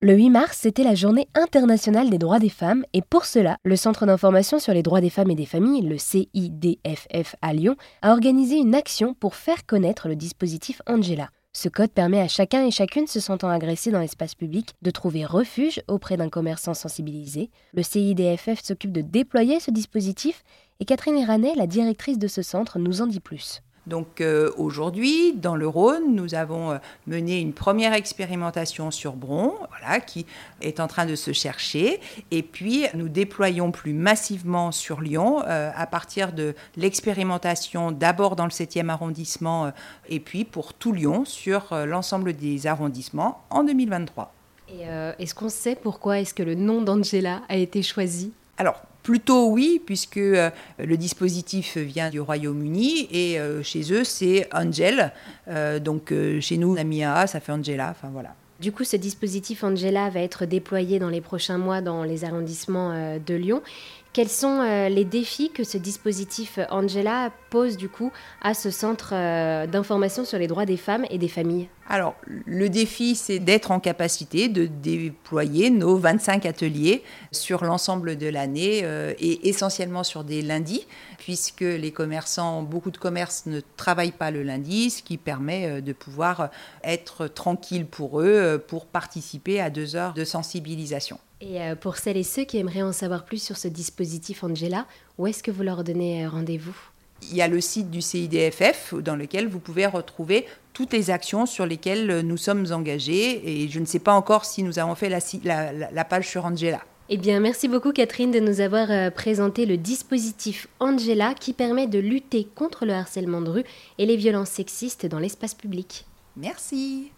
Le 8 mars, c'était la journée internationale des droits des femmes et pour cela, le Centre d'information sur les droits des femmes et des familles, le CIDFF à Lyon, a organisé une action pour faire connaître le dispositif Angela. Ce code permet à chacun et chacune se sentant agressé dans l'espace public de trouver refuge auprès d'un commerçant sensibilisé. Le CIDFF s'occupe de déployer ce dispositif et Catherine Iranet, la directrice de ce centre, nous en dit plus. Donc euh, aujourd'hui, dans le Rhône, nous avons euh, mené une première expérimentation sur Bron, voilà, qui est en train de se chercher. Et puis, nous déployons plus massivement sur Lyon euh, à partir de l'expérimentation d'abord dans le 7e arrondissement et puis pour tout Lyon sur l'ensemble des arrondissements en 2023. Et est-ce qu'on sait pourquoi est-ce que le nom d'Angela a été choisi? Alors, Plutôt oui, puisque euh, le dispositif vient du Royaume-Uni et euh, chez eux c'est Angel. Euh, donc chez nous, Namia, ça fait Angela. Du coup, ce dispositif Angela va être déployé dans les prochains mois dans les arrondissements de Lyon. Quels sont les défis que ce dispositif Angela pose du coup à ce centre d'information sur les droits des femmes et des familles? Alors, le défi, c'est d'être en capacité de déployer nos 25 ateliers sur l'ensemble de l'année euh, et essentiellement sur des lundis, puisque les commerçants, beaucoup de commerces ne travaillent pas le lundi, ce qui permet euh, de pouvoir être tranquille pour eux euh, pour participer à deux heures de sensibilisation. Et pour celles et ceux qui aimeraient en savoir plus sur ce dispositif Angela, où est-ce que vous leur donnez rendez-vous? Il y a le site du CIDFF dans lequel vous pouvez retrouver toutes les actions sur lesquelles nous sommes engagés. Et je ne sais pas encore si nous avons fait la, page sur Angela. Eh bien, merci beaucoup Catherine de nous avoir euh, présenté le dispositif Angela qui permet de lutter contre le harcèlement de rue et les violences sexistes dans l'espace public. Merci.